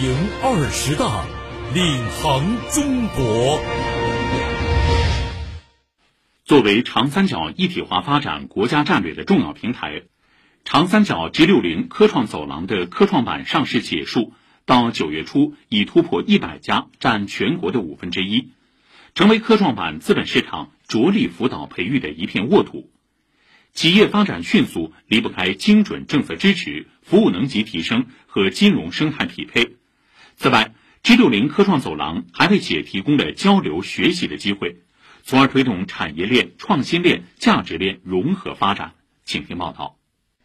迎二十大，领航中国。作为长三角一体化发展国家战略的重要平台，长三角 G 六零科创走廊的科创板上市企业数到九月初已突破一百家，占全国的五分之一，成为科创板资本市场着力辅导培育的一片沃土。企业发展迅速，离不开精准政策支持、服务能级提升和金融生态匹配。此外，G 六零科创走廊还为企业提供了交流学习的机会。从而推动产业链、创新链、价值链融合发展。请听报道：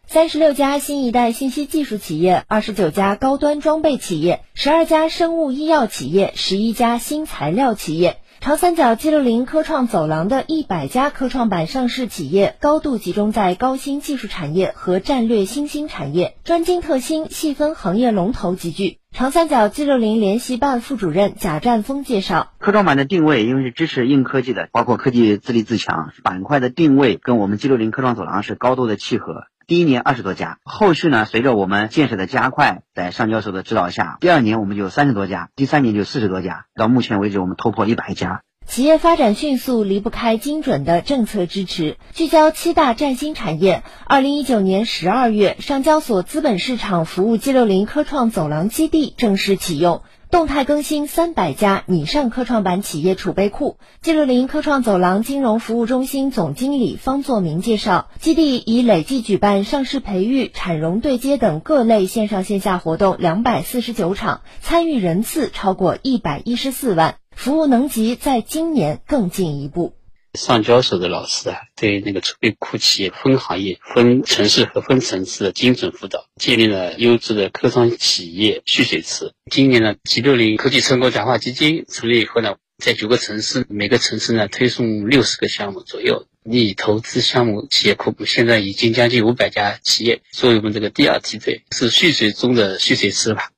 三十六家新一代信息技术企业，二十九家高端装备企业，十二家生物医药企业，十一家新材料企业。长三角 G 六零科创走廊的一百家科创板上市企业，高度集中在高新技术产业和战略新兴产业，专精特新，细分行业龙头集聚。长三角 G 六零联席办副主任贾占峰介绍，科创板的定位因为是支持硬科技的，包括科技自立自强，板块的定位跟我们 G 六零科创走廊是高度的契合。第一年二十多家，后续呢，随着我们建设的加快，在上交所的指导下，第二年我们就三十多家，第三年就四十多家，到目前为止我们突破一百家。企业发展迅速，离不开精准的政策支持。聚焦七大战新产业，二零一九年十二月，上交所资本市场服务 G 六零科创走廊基地正式启用。动态更新三百家拟上科创板企业储备库。G 六零科创走廊金融服务中心总经理方作明介绍，基地已累计举办上市培育、产融对接等各类线上线下活动两百四十九场，参与人次超过一百一十四万，服务能级在今年更进一步。上交所的老师啊，对那个储备库企业分行业、分城市和分层次的精准辅导，建立了优质的科创企业蓄水池。今年呢，G 六零科技成果转化基金成立以后呢，在九个城市，每个城市呢推送六十个项目左右，拟投资项目企业库现在已经将近五百家企业，作为我们这个第二梯队，是蓄水中的蓄水池吧。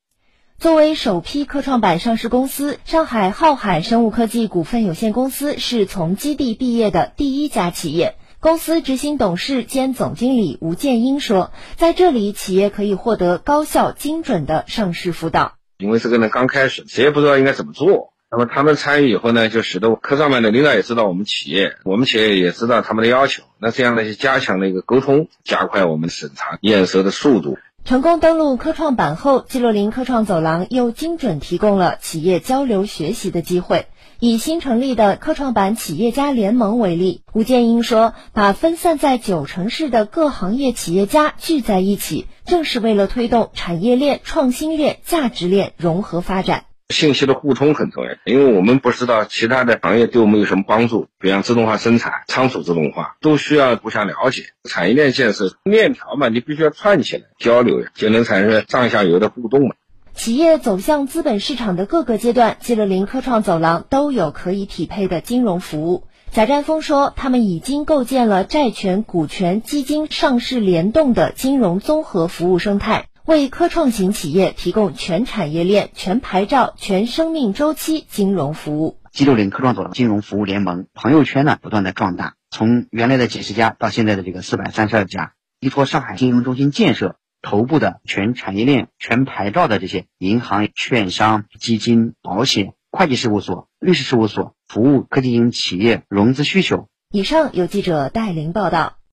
作为首批科创板上市公司，上海浩海生物科技股份有限公司是从基地毕业的第一家企业。公司执行董事兼总经理吴建英说：“在这里，企业可以获得高效、精准的上市辅导。因为这个呢，刚开始，谁也不知道应该怎么做。那么他们参与以后呢，就使得科创板的领导也知道我们企业，我们企业也知道他们的要求。那这样呢，就加强了一个沟通，加快我们审查验收的速度。”成功登陆科创板后季洛林科创走廊又精准提供了企业交流学习的机会。以新成立的科创板企业家联盟为例，吴建英说：“把分散在九城市的各行业企业家聚在一起，正是为了推动产业链、创新链、价值链融合发展。”信息的互通很重要，因为我们不知道其他的行业对我们有什么帮助，比方自动化生产、仓储自动化，都需要互相了解。产业链建设链条嘛，你必须要串起来交流呀，就能产生上下游的互动嘛。企业走向资本市场的各个阶段，G 六零科创走廊都有可以匹配的金融服务。贾占峰说，他们已经构建了债权、股权、基金上市联动的金融综合服务生态。为科创型企业提供全产业链、全牌照、全生命周期金融服务。G 六零科创走廊金融服务联盟朋友圈呢不断的壮大，从原来的几十家到现在的这个四百三十二家，依托上海金融中心建设，头部的全产业链、全牌照的这些银行、券商、基金、保险、会计事务所、律师事务所，服务科技型企业融资需求。以上由记者戴琳报道。